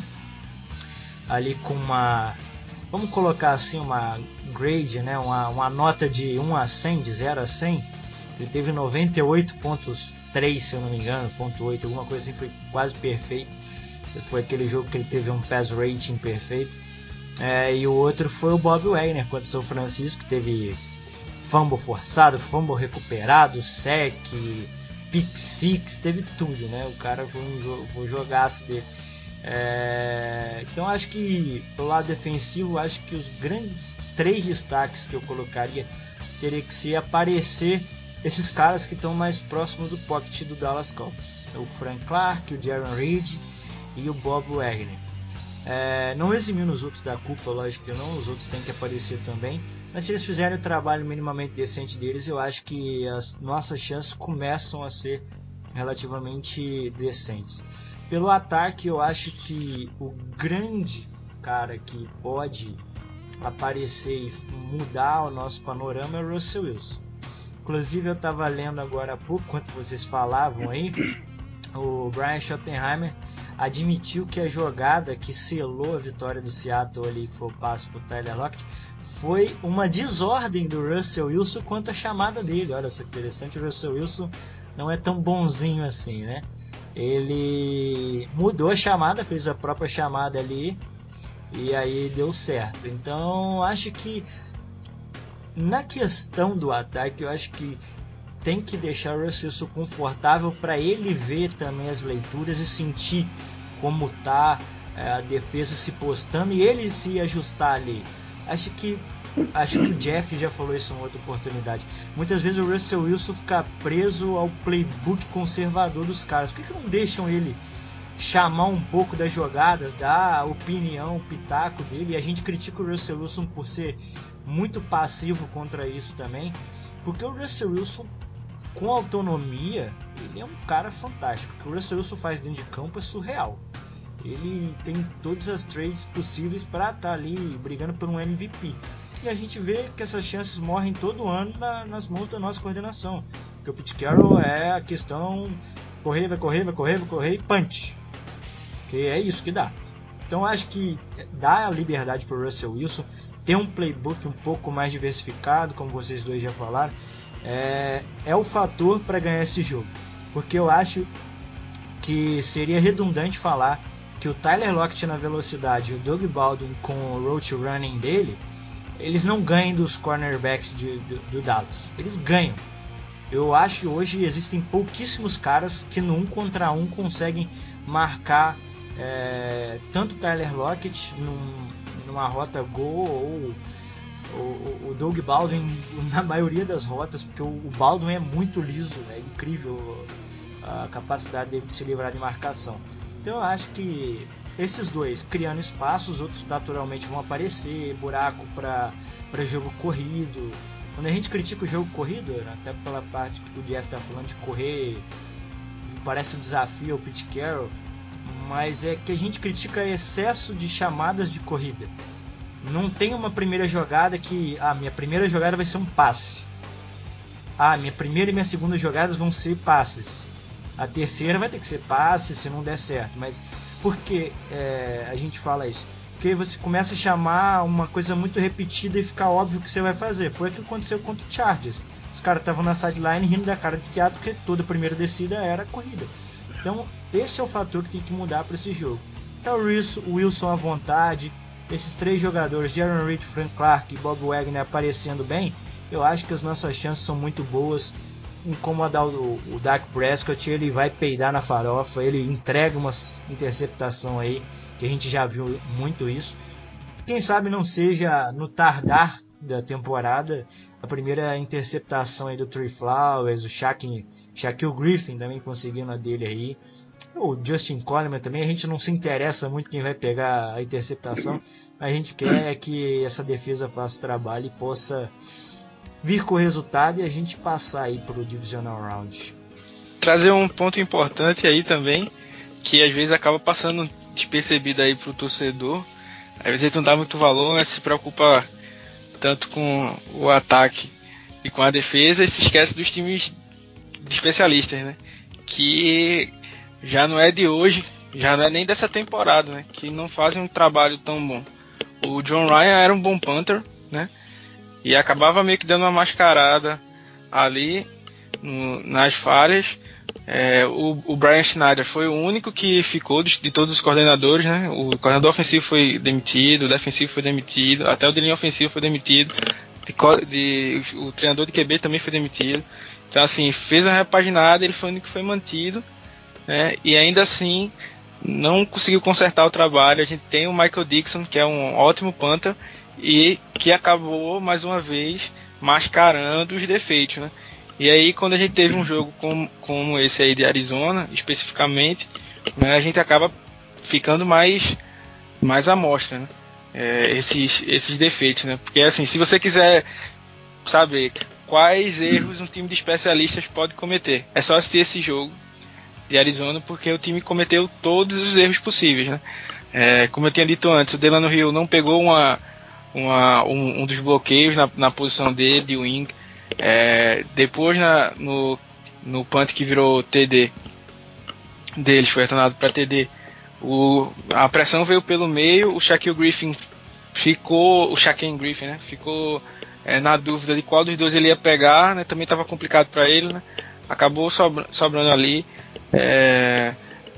ali com uma, vamos colocar assim uma grade, né? Uma, uma nota de 1 a 100, de 0 a 100. Ele teve 98.3, se eu não me engano, ponto 8, alguma coisa assim, foi quase perfeito. Foi aquele jogo que ele teve um pass rating perfeito. É, e o outro foi o Bob Wagner contra o São Francisco, teve fumble forçado, fumble recuperado, sec, pick six, teve tudo, né? O cara foi um, um jogaço dele. É, então acho que pelo lado defensivo, acho que os grandes três destaques que eu colocaria teria que ser aparecer esses caras que estão mais próximos do pocket do Dallas Cowboys. É o Frank Clark, o Jaron Reed e o Bob Wagner. É, não eximindo os outros da culpa, lógico que não, os outros têm que aparecer também. Mas se eles fizerem o trabalho minimamente decente deles, eu acho que as nossas chances começam a ser relativamente decentes. Pelo ataque, eu acho que o grande cara que pode aparecer e mudar o nosso panorama é o Russell Wilson. Inclusive, eu estava lendo agora há pouco, enquanto vocês falavam aí, o Brian Schottenheimer admitiu que a jogada que selou a vitória do Seattle ali, que foi o passe para o Tyler Lockett, foi uma desordem do Russell Wilson quanto à chamada dele. Olha só que interessante, o Russell Wilson não é tão bonzinho assim, né? Ele mudou a chamada, fez a própria chamada ali e aí deu certo. Então acho que na questão do ataque, eu acho que tem que deixar o Russell confortável para ele ver também as leituras e sentir como tá é, a defesa se postando e ele se ajustar ali. Acho que acho que o Jeff já falou isso em outra oportunidade. Muitas vezes o Russell Wilson fica preso ao playbook conservador dos caras. Por que, que não deixam ele chamar um pouco das jogadas, dar a opinião, pitaco dele? E a gente critica o Russell Wilson por ser muito passivo contra isso também, porque o Russell Wilson com autonomia, ele é um cara fantástico. O que o Russell Wilson faz dentro de campo é surreal. Ele tem todas as trades possíveis para estar tá ali brigando por um MVP. E a gente vê que essas chances morrem todo ano na, nas mãos da nossa coordenação. Porque o Pete Carroll é a questão correr, vai correr, vai correr, vai correr e punch. Que é isso que dá. Então acho que dá a liberdade para o Russell Wilson ter um playbook um pouco mais diversificado, como vocês dois já falaram é, é o fator para ganhar esse jogo. Porque eu acho que seria redundante falar que o Tyler Lockett na velocidade e o Doug Baldwin com o road running dele, eles não ganham dos cornerbacks de, do, do Dallas. Eles ganham. Eu acho que hoje existem pouquíssimos caras que no um contra um conseguem marcar é, tanto Tyler Lockett num, numa rota gol ou o, o Doug Baldwin na maioria das rotas, porque o, o Baldwin é muito liso, é incrível a capacidade dele de se livrar de marcação. Então eu acho que esses dois criando espaço, os outros naturalmente vão aparecer, buraco para jogo corrido. Quando a gente critica o jogo corrido, até pela parte que o Jeff está falando de correr, parece um desafio ao Pete Carroll. mas é que a gente critica excesso de chamadas de corrida. Não tem uma primeira jogada que, ah, minha primeira jogada vai ser um passe. Ah, minha primeira e minha segunda jogadas vão ser passes. A terceira vai ter que ser passe se não der certo. Mas por que é, a gente fala isso? Porque você começa a chamar uma coisa muito repetida e fica óbvio que você vai fazer. Foi o que aconteceu contra o Chargers. Os caras estavam na sideline rindo da cara de Seattle porque toda primeira descida era corrida. Então, esse é o fator que tem que mudar para esse jogo. Então, o Wilson à vontade, esses três jogadores, Jaron Reed, Frank Clark e Bob Wagner aparecendo bem, eu acho que as nossas chances são muito boas. Incomodar o, o Dak Prescott, ele vai peidar na farofa, ele entrega uma interceptação aí, que a gente já viu muito isso. Quem sabe não seja no tardar da temporada a primeira interceptação aí do Trey Flowers, o Shaquille Griffin também conseguindo a dele aí. O Justin Coleman também, a gente não se interessa muito quem vai pegar a interceptação. A gente quer que essa defesa faça o trabalho e possa vir com o resultado e a gente passar aí para o Divisional Round. Trazer um ponto importante aí também, que às vezes acaba passando despercebido aí pro torcedor. Às vezes ele não dá muito valor, né? se preocupa tanto com o ataque e com a defesa, e se esquece dos times de especialistas, né? Que já não é de hoje, já não é nem dessa temporada, né? Que não fazem um trabalho tão bom. O John Ryan era um bom punter, né? E acabava meio que dando uma mascarada ali no, nas falhas. É, o, o, Brian Schneider foi o único que ficou de, de, todos os coordenadores, né? O coordenador ofensivo foi demitido, o defensivo foi demitido, até o de ofensivo foi demitido, de, de, o treinador de QB também foi demitido. Então, assim, fez uma repaginada, ele foi o único que foi mantido, né? E ainda assim não conseguiu consertar o trabalho. A gente tem o Michael Dixon, que é um ótimo punter, e que acabou mais uma vez mascarando os defeitos, né? E aí quando a gente teve um jogo como, como esse aí de Arizona, especificamente, né, a gente acaba ficando mais mais à mostra, né? É, esses esses defeitos, né? Porque assim, se você quiser saber quais erros um time de especialistas pode cometer, é só assistir esse jogo de Arizona, porque o time cometeu todos os erros possíveis, né? É, como eu tinha dito antes, o Delano Hill não pegou uma uma, um, um, dos bloqueios na, na, posição dele, de wing. É, depois na, no, no punt que virou TD deles, foi retornado para TD. O, a pressão veio pelo meio, o Shaquille Griffin ficou, o Shaquille Griffin, né, ficou é, na dúvida de qual dos dois ele ia pegar, né, também estava complicado para ele, né, acabou sobra, sobrando ali. É,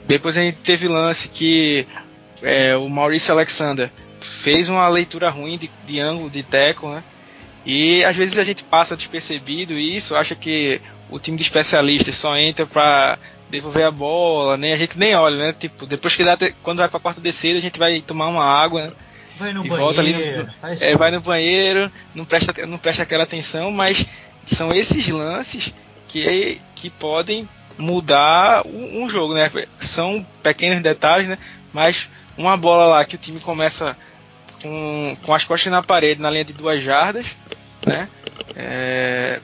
depois a gente teve lance que é, o Maurício Alexander fez uma leitura ruim de, de ângulo de teco, né? E às vezes a gente passa despercebido isso, acha que o time de especialistas só entra para devolver a bola, né? A gente nem olha, né? Tipo, depois que dá, quando vai para a quarta descida, a gente vai tomar uma água, né? Vai no e banheiro, volta ali no, é, vai no banheiro, não presta, não presta aquela atenção, mas são esses lances que, que podem mudar um, um jogo, né? São pequenos detalhes, né? Mas uma bola lá que o time começa com, com as costas na parede, na linha de duas jardas, né? É,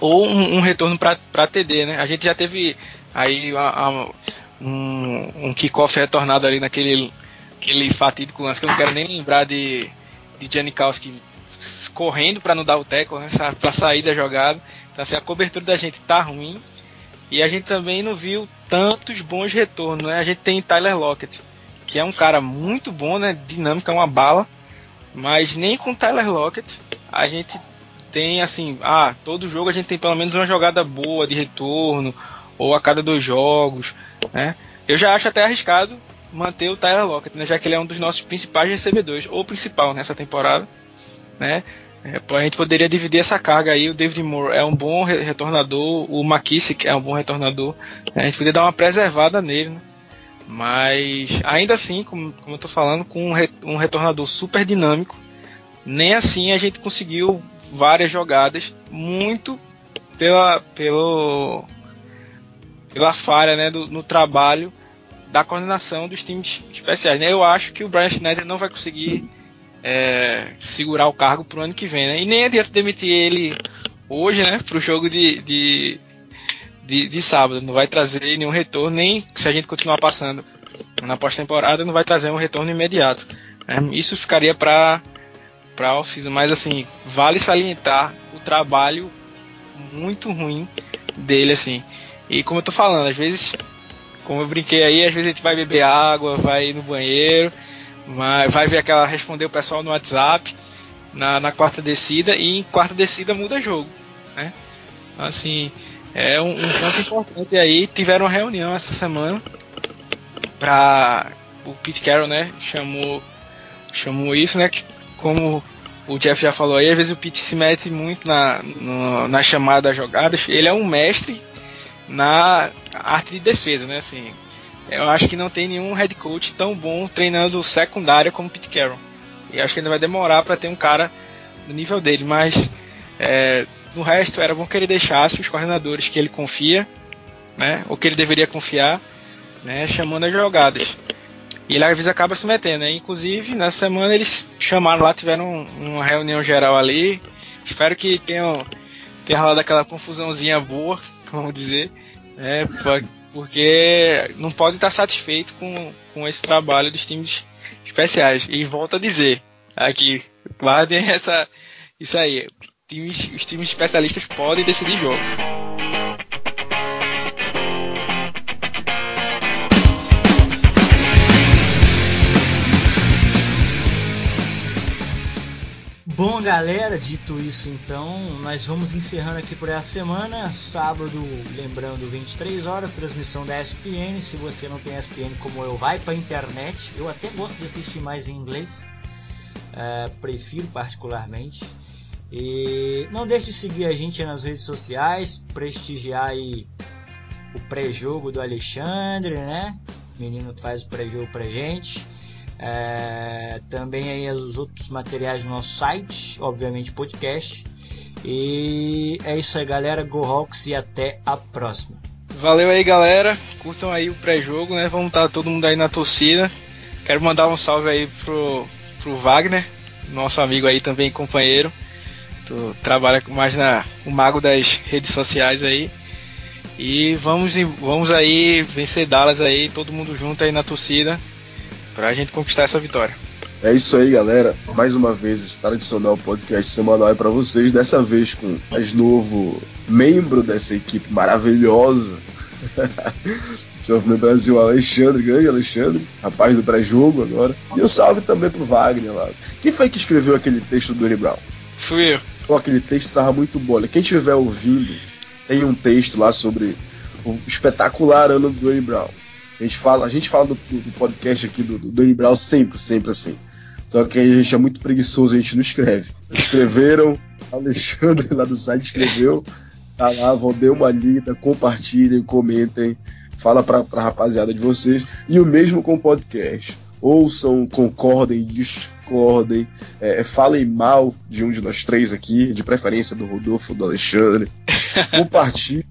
ou um, um retorno para TD, né? A gente já teve aí a, a, um, um kickoff retornado ali naquele aquele fatídico lance que eu não quero nem lembrar de, de Janikowski correndo para não dar o teco, né? para sair da jogada. Então assim, a cobertura da gente tá ruim e a gente também não viu tantos bons retornos, né? A gente tem Tyler Lockett, que é um cara muito bom, né? Dinâmica, uma bala. Mas nem com Tyler Lockett a gente tem assim, ah, todo jogo a gente tem pelo menos uma jogada boa de retorno, ou a cada dois jogos, né? Eu já acho até arriscado manter o Tyler Lockett, né? Já que ele é um dos nossos principais recebedores, ou principal nessa temporada, né? É, a gente poderia dividir essa carga aí. O David Moore é um bom retornador, o McKissick é um bom retornador. A gente poderia dar uma preservada nele, né? Mas ainda assim, como, como eu tô falando, com um, re, um retornador super dinâmico, nem assim a gente conseguiu várias jogadas, muito pela, pelo, pela falha né, do, no trabalho da coordenação dos times especiais. Né? Eu acho que o Brian Schneider não vai conseguir é, segurar o cargo pro ano que vem. Né? E nem adianta demitir ele hoje né, para o jogo de, de, de, de sábado. Não vai trazer nenhum retorno, nem se a gente continuar passando na pós-temporada, não vai trazer um retorno imediato. É, isso ficaria para para off mas assim, vale salientar o trabalho muito ruim dele, assim. E como eu tô falando, às vezes, como eu brinquei aí, às vezes a gente vai beber água, vai no banheiro, vai, ver aquela responder o pessoal no WhatsApp na, na quarta descida e em quarta descida muda jogo, né? Assim, é um, um ponto importante aí. Tiveram uma reunião essa semana para o Pete Carroll, né? Chamou chamou isso, né? Que, como o Jeff já falou aí, às vezes o Pete se mete muito na, no, na chamada das jogadas. Ele é um mestre na arte de defesa, né? Assim, eu acho que não tem nenhum head coach tão bom treinando secundária como Pete Carroll. E acho que ainda vai demorar para ter um cara do nível dele, mas é, no resto era bom que ele deixasse os coordenadores que ele confia, né? Ou que ele deveria confiar, né? Chamando as jogadas. E ele às vezes acaba se metendo, né? Inclusive, nessa semana eles chamaram lá, tiveram uma reunião geral ali. Espero que tenham, tenha rolado aquela confusãozinha boa, <laughs> vamos dizer. Né? Porque não pode estar satisfeito com, com esse trabalho dos times especiais. E volto a dizer, aqui, guardem <laughs> essa, isso aí. Times, os times especialistas podem decidir jogo. Galera, dito isso então, nós vamos encerrando aqui por essa semana. Sábado, lembrando, 23 horas, transmissão da ESPN. Se você não tem ESPN como eu, vai para internet. Eu até gosto de assistir mais em inglês, é, prefiro particularmente. E não deixe de seguir a gente nas redes sociais, prestigiar aí o pré-jogo do Alexandre, né? O menino faz o pré-jogo pra gente. É, também aí os outros materiais no nosso site, obviamente podcast. E é isso aí, galera. Go Hawks e até a próxima. Valeu aí, galera. Curtam aí o pré-jogo, né? Vamos estar todo mundo aí na torcida. Quero mandar um salve aí pro, pro Wagner, nosso amigo aí também, companheiro. Tu trabalha mais na o mago das redes sociais aí. E vamos, vamos aí vencer Dallas aí, todo mundo junto aí na torcida pra gente conquistar essa vitória. É isso aí, galera. Mais uma vez, esse tradicional podcast semanal é para vocês. Dessa vez com mais novo membro dessa equipe maravilhosa. <laughs> Jovem Brasil, Alexandre, grande Alexandre, rapaz do pré-jogo agora. E um salve também pro Wagner lá. Quem foi que escreveu aquele texto do Dory Brown? Fui eu. Pô, aquele texto tava muito bom. Quem estiver ouvindo, tem um texto lá sobre o espetacular ano do Dory Brown. A gente fala, a gente fala do, do podcast aqui do, do Danny Brown sempre, sempre assim. Só que a gente é muito preguiçoso, a gente não escreve. Escreveram, <laughs> Alexandre lá do site escreveu. Tá lá, vão dar uma lida, compartilhem, comentem, fala pra, pra rapaziada de vocês. E o mesmo com o podcast. Ouçam, concordem, discordem, é, falem mal de um de nós três aqui, de preferência do Rodolfo, do Alexandre. <laughs> Compartilhem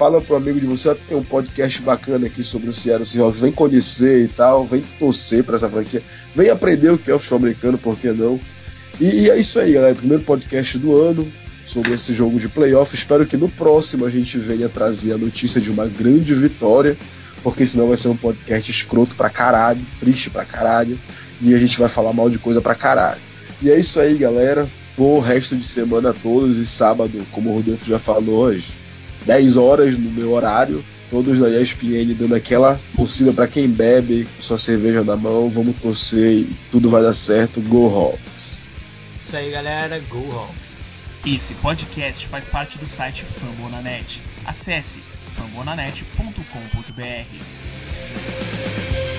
fala pro amigo de você, tem um podcast bacana aqui sobre o Seattle Seahawks, vem conhecer e tal, vem torcer para essa franquia, vem aprender o que é o futebol americano, por que não? E, e, é isso aí, galera, primeiro podcast do ano sobre esse jogo de playoff. Espero que no próximo a gente venha trazer a notícia de uma grande vitória, porque senão vai ser um podcast escroto pra caralho, triste pra caralho, e a gente vai falar mal de coisa pra caralho. E é isso aí, galera. Bom resto de semana a todos e sábado, como o Rodolfo já falou hoje, 10 horas no meu horário, todos na ESPN dando aquela torcida para quem bebe, sua cerveja na mão, vamos torcer e tudo vai dar certo. Go Hawks! Isso aí, galera, Go Hawks! Esse podcast faz parte do site Fambonanet. Acesse fambonanet.com.br.